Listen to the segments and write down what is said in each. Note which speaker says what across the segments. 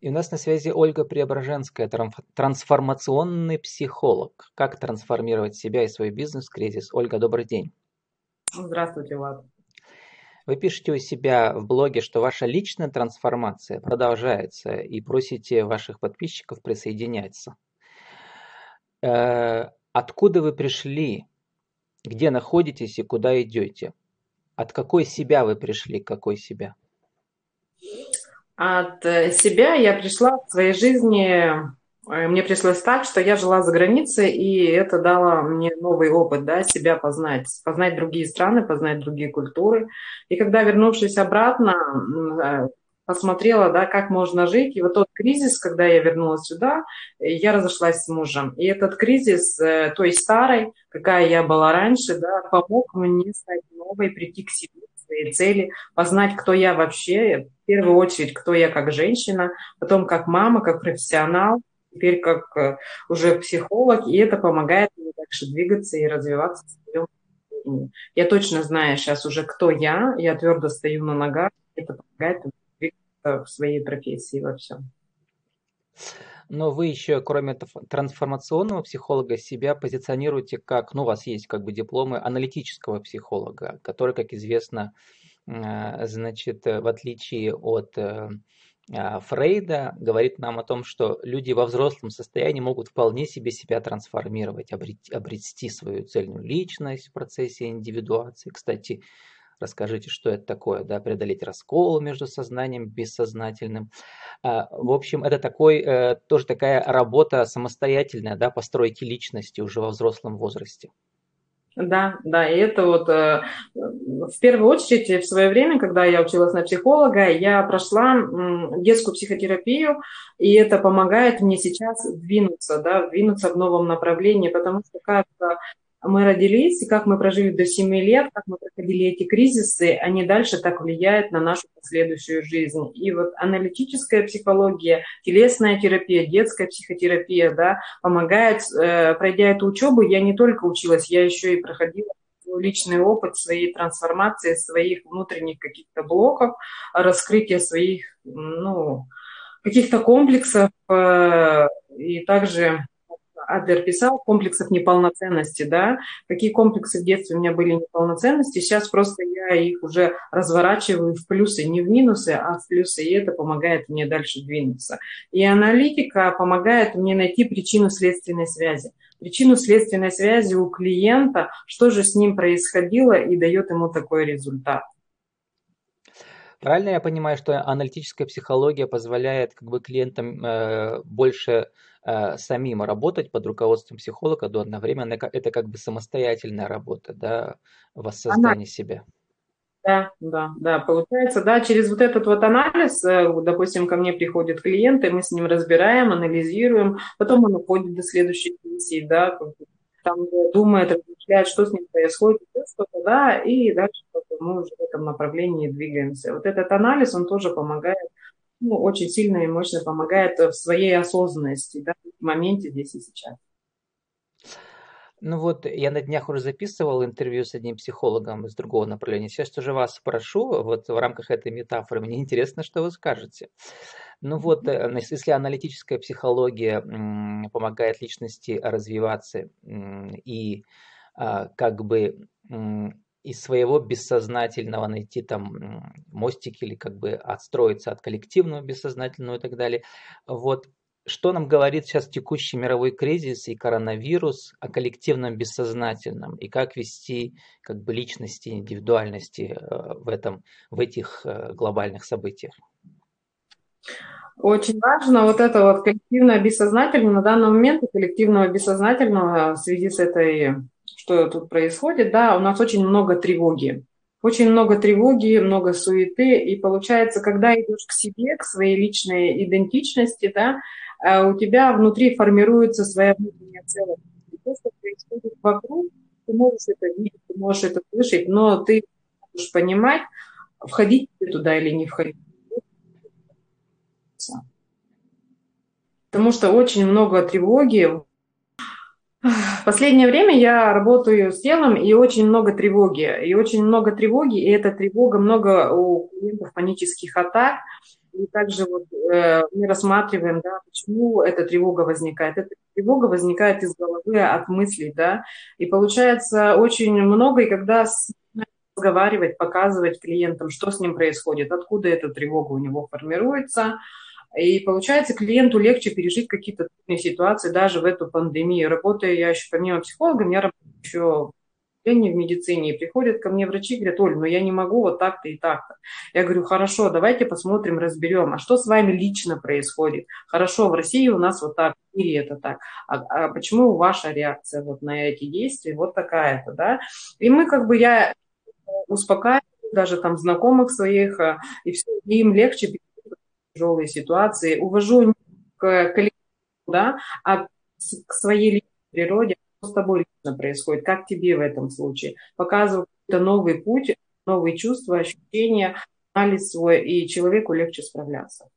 Speaker 1: И у нас на связи Ольга Преображенская, трансформационный психолог. Как трансформировать себя и свой бизнес в кризис? Ольга, добрый день.
Speaker 2: Здравствуйте, Влад.
Speaker 1: Вы пишете у себя в блоге, что ваша личная трансформация продолжается и просите ваших подписчиков присоединяться. Э, откуда вы пришли? Где находитесь и куда идете? От какой себя вы пришли, какой себя?
Speaker 2: От э, себя я пришла в своей жизни, э, мне пришлось так, что я жила за границей, и это дало мне новый опыт, да, себя познать, познать другие страны, познать другие культуры. И когда, вернувшись обратно, э, посмотрела, да, как можно жить. И вот тот кризис, когда я вернулась сюда, я разошлась с мужем. И этот кризис той старой, какая я была раньше, да, помог мне стать новой, прийти к себе, своей цели, познать, кто я вообще, в первую очередь, кто я как женщина, потом как мама, как профессионал, теперь как э, уже психолог, и это помогает мне дальше двигаться и развиваться. Я точно знаю сейчас уже, кто я, я твердо стою на ногах, это помогает двигаться в своей профессии во всем.
Speaker 1: Но вы еще, кроме трансформационного психолога, себя позиционируете как, ну, у вас есть как бы дипломы аналитического психолога, который, как известно, э, значит, в отличие от э, а, Фрейда, говорит нам о том, что люди во взрослом состоянии могут вполне себе себя трансформировать, обрести, обрести свою цельную личность в процессе индивидуации. Кстати, Расскажите, что это такое, да, преодолеть раскол между сознанием и бессознательным. А, в общем, это такой, э, тоже такая работа самостоятельная, да, постройки личности уже во взрослом возрасте.
Speaker 2: Да, да, и это вот э, в первую очередь в свое время, когда я училась на психолога, я прошла детскую психотерапию, и это помогает мне сейчас двинуться, да, двинуться в новом направлении, потому что как мы родились, и как мы прожили до 7 лет, как мы проходили эти кризисы, они дальше так влияют на нашу последующую жизнь. И вот аналитическая психология, телесная терапия, детская психотерапия, да, помогает, э, пройдя эту учебу, я не только училась, я еще и проходила личный опыт своей трансформации, своих внутренних каких-то блоков, раскрытия своих, ну, каких-то комплексов, э, и также Адлер писал, комплексов неполноценности, да, какие комплексы в детстве у меня были неполноценности, сейчас просто я их уже разворачиваю в плюсы, не в минусы, а в плюсы, и это помогает мне дальше двинуться. И аналитика помогает мне найти причину следственной связи. Причину следственной связи у клиента, что же с ним происходило и дает ему такой результат.
Speaker 1: Правильно я понимаю, что аналитическая психология позволяет как бы клиентам э, больше э, самим работать под руководством психолога, но одновременно это как бы самостоятельная работа, да, воссоздание Она... себя.
Speaker 2: Да, да, да, получается, да, через вот этот вот анализ, э, допустим, ко мне приходят клиенты, мы с ним разбираем, анализируем, потом он уходит до следующей сессии, да, там думает, размышляет, что с ним происходит, что-то, да, и дальше мы уже в этом направлении двигаемся. Вот этот анализ, он тоже помогает, ну, очень сильно и мощно помогает в своей осознанности, да, в моменте здесь и сейчас.
Speaker 1: Ну вот, я на днях уже записывал интервью с одним психологом из другого направления. Сейчас тоже вас спрошу, вот в рамках этой метафоры, мне интересно, что вы скажете. Ну вот, э, если аналитическая психология помогает личности развиваться и а, как бы из своего бессознательного найти там мостик или как бы отстроиться от коллективного бессознательного и так далее. Вот что нам говорит сейчас текущий мировой кризис и коронавирус о коллективном бессознательном и как вести как бы личности, индивидуальности э, в этом, в этих э, глобальных событиях?
Speaker 2: Очень важно вот это вот коллективное бессознательное на данный момент коллективного бессознательного в связи с этой, что тут происходит, да, у нас очень много тревоги. Очень много тревоги, много суеты, и получается, когда идешь к себе, к своей личной идентичности, да, у тебя внутри формируется своя внутренняя целостность. То, что происходит вокруг, ты можешь это видеть, ты можешь это слышать, но ты можешь понимать, входить туда или не входить. Потому что очень много тревоги. В последнее время я работаю с телом, и очень много тревоги. И очень много тревоги, и эта тревога, много у клиентов панических атак – и также вот, э, мы рассматриваем, да, почему эта тревога возникает. Эта тревога возникает из головы, от мыслей, да. И получается очень много, и когда разговаривать, показывать клиентам, что с ним происходит, откуда эта тревога у него формируется. И получается, клиенту легче пережить какие-то ситуации даже в эту пандемию. Работая я еще помимо психолога, я работаю еще в медицине, и приходят ко мне врачи, говорят, Оль, ну я не могу вот так-то и так-то. Я говорю, хорошо, давайте посмотрим, разберем, а что с вами лично происходит? Хорошо, в России у нас вот так, в мире это так. А, а почему ваша реакция вот на эти действия вот такая-то, да? И мы как бы, я успокаиваю даже там знакомых своих, а, и все, им легче тяжелые ситуации, увожу к коллективу, да, а к своей природе, с тобой лично происходит, как тебе в этом случае. Показываю какой-то новый путь, новые чувства, ощущения, анализ свой, и человеку легче справляться.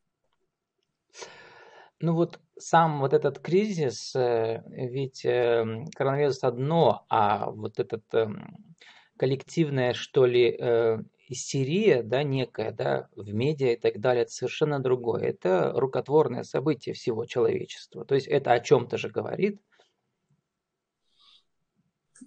Speaker 1: Ну вот сам вот этот кризис, э, ведь эм, коронавирус одно, а вот этот эм, коллективное, что ли, э, истерия, да, некая, да, в медиа и так далее, это совершенно другое. Это рукотворное событие всего человечества. То есть это о чем-то же говорит.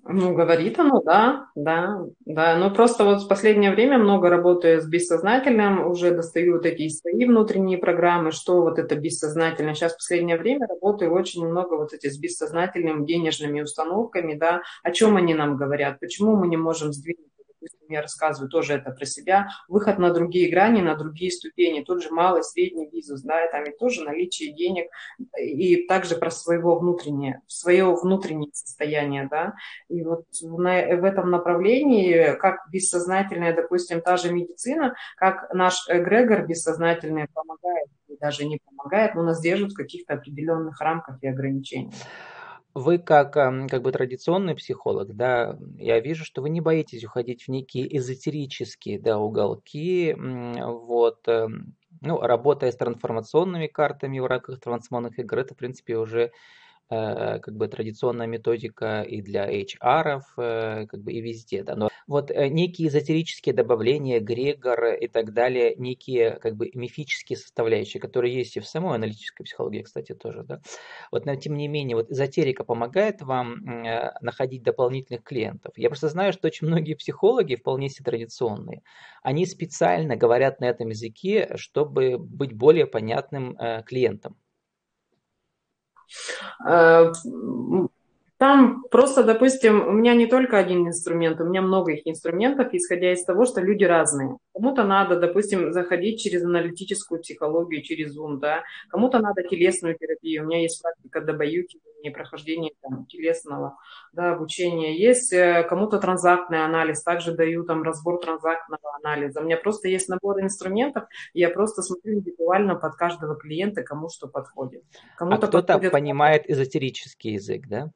Speaker 2: Ну, говорит оно, да, да, да. Но просто вот в последнее время много работаю с бессознательным, уже достаю вот эти свои внутренние программы, что вот это бессознательное. Сейчас в последнее время работаю очень много вот эти с бессознательными денежными установками, да, о чем они нам говорят, почему мы не можем сдвинуть я рассказываю тоже это про себя, выход на другие грани, на другие ступени, тот же малый, средний бизнес, да, и там и тоже наличие денег, и также про своего внутреннее, свое внутреннее состояние, да, и вот на, в этом направлении, как бессознательная, допустим, та же медицина, как наш эгрегор бессознательный помогает, даже не помогает, но нас держит в каких-то определенных рамках и ограничениях.
Speaker 1: Вы как, как бы традиционный психолог, да, я вижу, что вы не боитесь уходить в некие эзотерические, да, уголки, вот, эм, ну, работая с трансформационными картами в рамках трансформационных игр, это, в принципе, уже как бы традиционная методика и для HR, э, как бы и везде, да, но вот э, некие эзотерические добавления, Грегор и так далее, некие как бы мифические составляющие, которые есть и в самой аналитической психологии, кстати, тоже, да, вот, но тем не менее, вот эзотерика помогает вам находить дополнительных клиентов. Я просто знаю, что очень многие психологи, вполне себе традиционные, они специально говорят на этом языке, чтобы быть более понятным клиентам.
Speaker 2: Э, там просто, допустим, у меня не только один инструмент, у меня много их инструментов, исходя из того, что люди разные. Кому-то надо, допустим, заходить через аналитическую психологию, через Zoom, да, кому-то надо телесную терапию. У меня есть практика добаюкивания, прохождения там, телесного да, обучения. Есть э, кому-то транзактный анализ, также даю там разбор транзактного анализа. У меня просто есть набор инструментов, и я просто смотрю индивидуально под каждого клиента, кому что подходит.
Speaker 1: Кому-то а кто-то подходит... понимает эзотерический язык, да?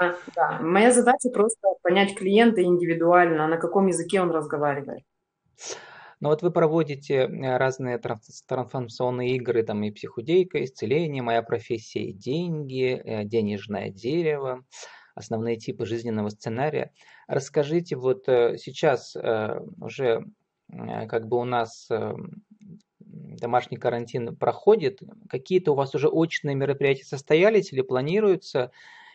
Speaker 2: Да, да. Моя задача просто понять клиента индивидуально, на каком языке он разговаривает.
Speaker 1: Ну вот вы проводите э, разные трансформационные игры, там и психудейка, исцеление, моя профессия и деньги, э, денежное дерево, основные типы жизненного сценария. Расскажите, вот э, сейчас уже как бы у нас домашний карантин проходит, какие-то у вас уже очные мероприятия состоялись или планируются?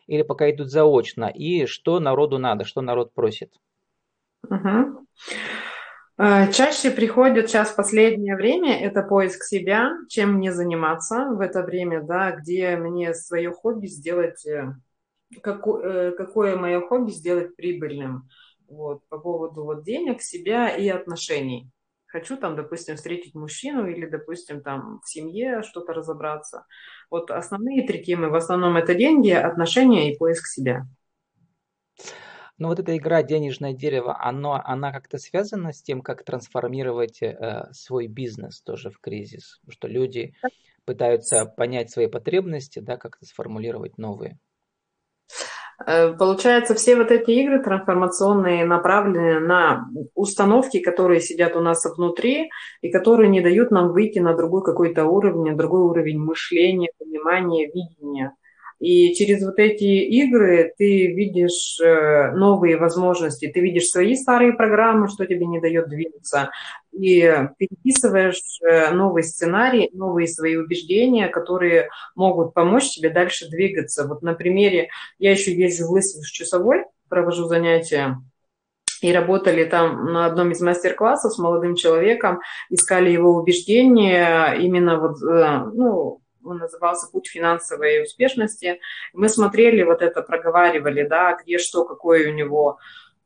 Speaker 1: или пока идут заочно, и что народу надо, что народ просит?
Speaker 2: Угу. Чаще приходят сейчас в последнее время это поиск себя, чем мне заниматься в это время, да, где мне свое хобби сделать, э, какое, э, какое мое хобби сделать прибыльным, вот, по поводу вот денег, себя и отношений хочу там, допустим, встретить мужчину или, допустим, там в семье что-то разобраться. Вот основные три темы, в основном это деньги, отношения и поиск себя.
Speaker 1: Ну вот эта игра «Денежное дерево», оно, она как-то связана с тем, как трансформировать э, свой бизнес тоже в кризис? Что люди пытаются понять свои потребности, да, как-то сформулировать новые.
Speaker 2: Э, получается, все вот эти игры трансформационные направлены на установки, которые сидят у нас внутри и которые не дают нам выйти на другой какой-то уровень, на другой уровень мышления, понимания, видения. И через вот эти игры ты видишь э, новые возможности, ты видишь свои старые программы, что тебе не дает двигаться, и переписываешь э, новый сценарий, новые свои убеждения, которые могут помочь тебе дальше двигаться. Вот на примере, я еще езжу в Лысых часовой, провожу занятия, и работали там на одном из мастер-классов с молодым человеком, искали его убеждения, именно вот, э, ну, он назывался «Путь финансовой успешности». Мы смотрели вот это, проговаривали, да, где что, какое у него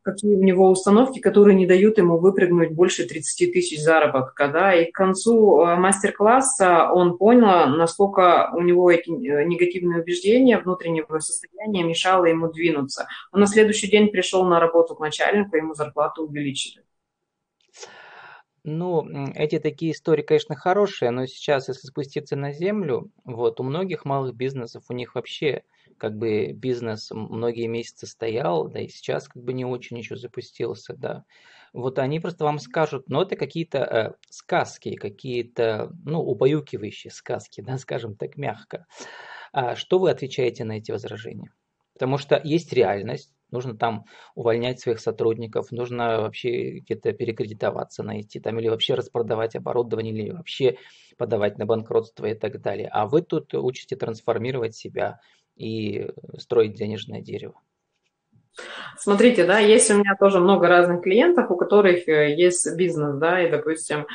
Speaker 2: какие у него установки, которые не дают ему выпрыгнуть больше 30 тысяч заработка. Да? И к концу э, мастер-класса он понял, насколько у него эти э, негативные убеждения внутреннего состояния мешало ему двинуться. Он на следующий день пришел на работу к начальнику, ему зарплату увеличили.
Speaker 1: Ну, эти такие истории, конечно, хорошие, но сейчас, если спуститься на землю, вот у многих малых бизнесов, у них вообще как бы бизнес многие месяцы стоял, да и сейчас как бы не очень еще запустился, да. Вот они просто вам скажут, ну это какие-то э, сказки, какие-то, ну, убаюкивающие сказки, да, скажем так мягко. А что вы отвечаете на эти возражения? Потому что есть реальность, нужно там увольнять своих сотрудников, нужно вообще где-то перекредитоваться найти, там или вообще распродавать оборудование, или вообще подавать на банкротство и так далее. А вы тут учите трансформировать себя, и строить денежное дерево.
Speaker 2: Смотрите, да, есть у меня тоже много разных клиентов, у которых э, есть бизнес, да, и, допустим,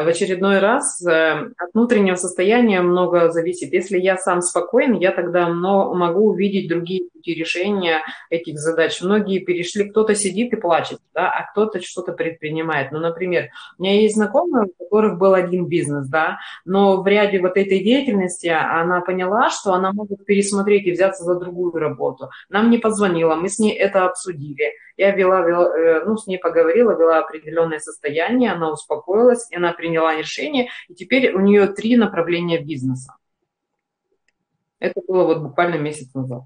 Speaker 2: в очередной раз э, от внутреннего состояния много зависит. Если я сам спокоен, я тогда могу увидеть другие пути решения этих задач. Многие перешли, кто-то сидит и плачет, да, а кто-то что-то предпринимает. Ну, например, у меня есть знакомые, у которых был один бизнес, да, но в ряде вот этой деятельности она поняла, что она может пересмотреть и взяться за другую работу. Нам не позвонила, мы с ней это обсудили. Я вела, вела, э, ну, с ней поговорила, вела определенное состояние, она успокоилась, и она приняла решение, и теперь у нее три направления бизнеса. Это было вот буквально месяц назад.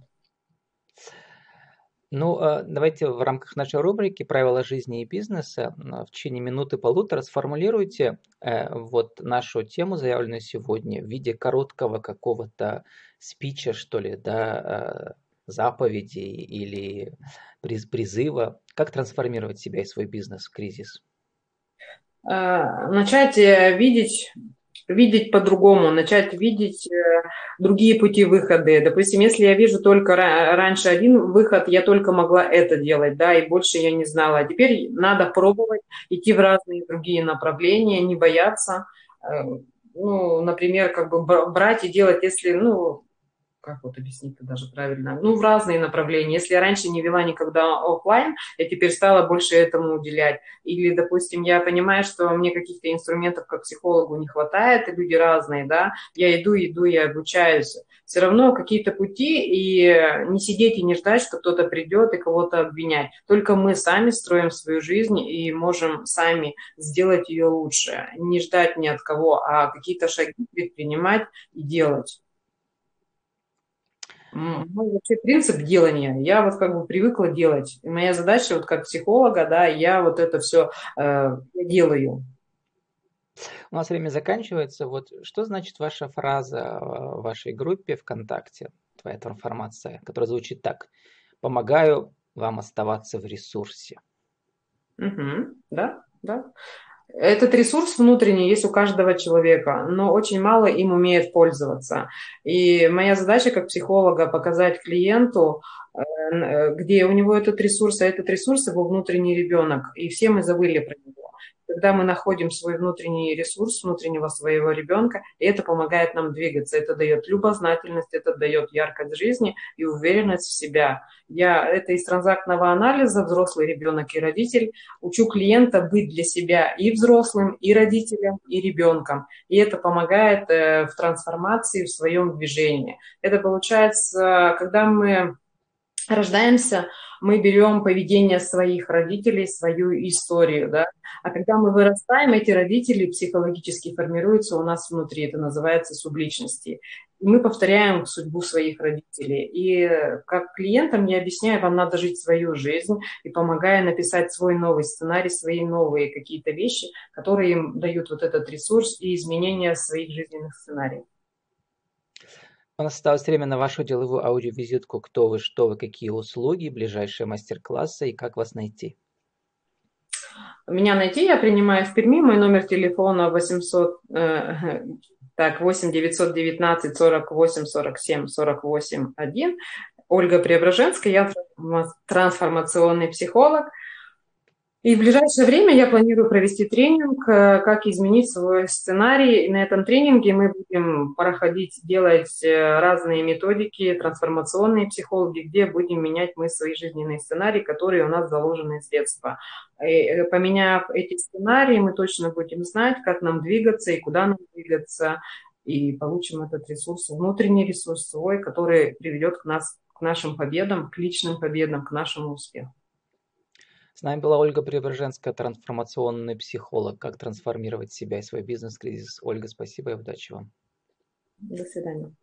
Speaker 1: Ну, а, давайте в рамках нашей рубрики «Правила жизни и бизнеса» в течение минуты-полутора сформулируйте э, вот нашу тему, заявленную сегодня, в виде короткого какого-то спича, что ли, да, э, заповеди или призыва, как трансформировать себя и свой бизнес в кризис?
Speaker 2: А, начать э, видеть видеть по-другому, начать видеть э, другие пути выхода. Допустим, если я вижу только раньше один выход, я только могла это делать, да, и больше я не знала. А теперь надо пробовать, идти в разные другие направления, не бояться. Э, ну, например, как бы брать и делать, если, ну, как вот объяснить-то даже правильно, ну, в разные направления. Если я раньше не вела никогда офлайн, я теперь стала больше этому уделять. Или, допустим, я понимаю, что мне каких-то инструментов как психологу не хватает, и люди разные, да, я иду, иду, я обучаюсь. Все равно какие-то пути, и не сидеть и не ждать, что кто-то придет и кого-то обвинять. Только мы сами строим свою жизнь и можем сами сделать ее лучше. Не ждать ни от кого, а какие-то шаги предпринимать и делать. Ну, вообще принцип делания. Я вот как бы привыкла делать. И моя задача вот как психолога, да, я вот это все э, делаю.
Speaker 1: У нас время заканчивается. Вот что значит ваша фраза э, в вашей группе ВКонтакте, твоя трансформация, которая звучит так. Помогаю вам оставаться в ресурсе.
Speaker 2: Угу, да, да. Этот ресурс внутренний есть у каждого человека, но очень мало им умеет пользоваться. И моя задача как психолога показать клиенту, э, э, где у него этот ресурс, а этот ресурс его внутренний ребенок. И все мы забыли про него когда мы находим свой внутренний ресурс, внутреннего своего ребенка, и это помогает нам двигаться. Это дает любознательность, это дает яркость жизни и уверенность в себя. Я это из транзактного анализа взрослый ребенок и родитель учу клиента быть для себя и взрослым, и родителем, и ребенком. И это помогает э, в трансформации, в своем движении. Это получается, когда мы рождаемся, мы берем поведение своих родителей, свою историю, да, а когда мы вырастаем, эти родители психологически формируются у нас внутри, это называется субличности. И мы повторяем судьбу своих родителей. И как клиентам я объясняю, вам надо жить свою жизнь и помогая написать свой новый сценарий, свои новые какие-то вещи, которые им дают вот этот ресурс и изменения своих жизненных сценариев.
Speaker 1: У нас осталось время на вашу деловую аудиовизитку. Кто вы, что вы, какие услуги, ближайшие мастер-классы и как вас найти?
Speaker 2: Меня найти я принимаю в Перми. Мой номер телефона 800, э, так, 8 919 48 47 48 1. Ольга Преображенская, я трансформационный психолог – и в ближайшее время я планирую провести тренинг, э, как изменить свой сценарий. И на этом тренинге мы будем проходить, делать э, разные методики, трансформационные психологи, где будем менять мы свои жизненные сценарии, которые у нас заложены с детства. И э, поменяв эти сценарии, мы точно будем знать, как нам двигаться и куда нам двигаться, и получим этот ресурс, внутренний ресурс свой, который приведет к нас к нашим победам, к личным победам, к нашему успеху.
Speaker 1: С нами была Ольга Преображенская, трансформационный психолог. Как трансформировать себя и свой бизнес-кризис. Ольга, спасибо и удачи вам.
Speaker 2: До свидания.